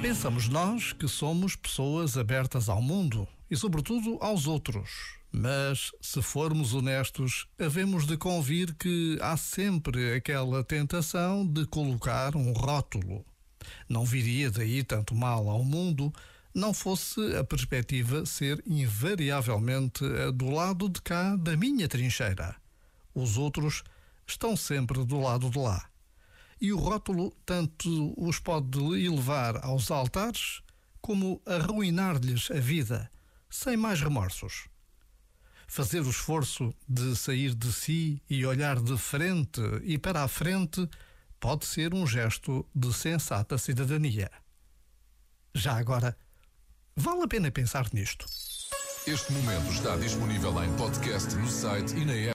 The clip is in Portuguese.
Pensamos nós que somos pessoas abertas ao mundo e, sobretudo, aos outros. Mas, se formos honestos, havemos de convir que há sempre aquela tentação de colocar um rótulo. Não viria daí tanto mal ao mundo, não fosse a perspectiva ser invariavelmente do lado de cá da minha trincheira. Os outros estão sempre do lado de lá e o rótulo tanto os pode elevar aos altares como arruinar-lhes a vida, sem mais remorsos. Fazer o esforço de sair de si e olhar de frente e para a frente pode ser um gesto de sensata cidadania. Já agora, vale a pena pensar nisto. Este momento está disponível em podcast no site e na app.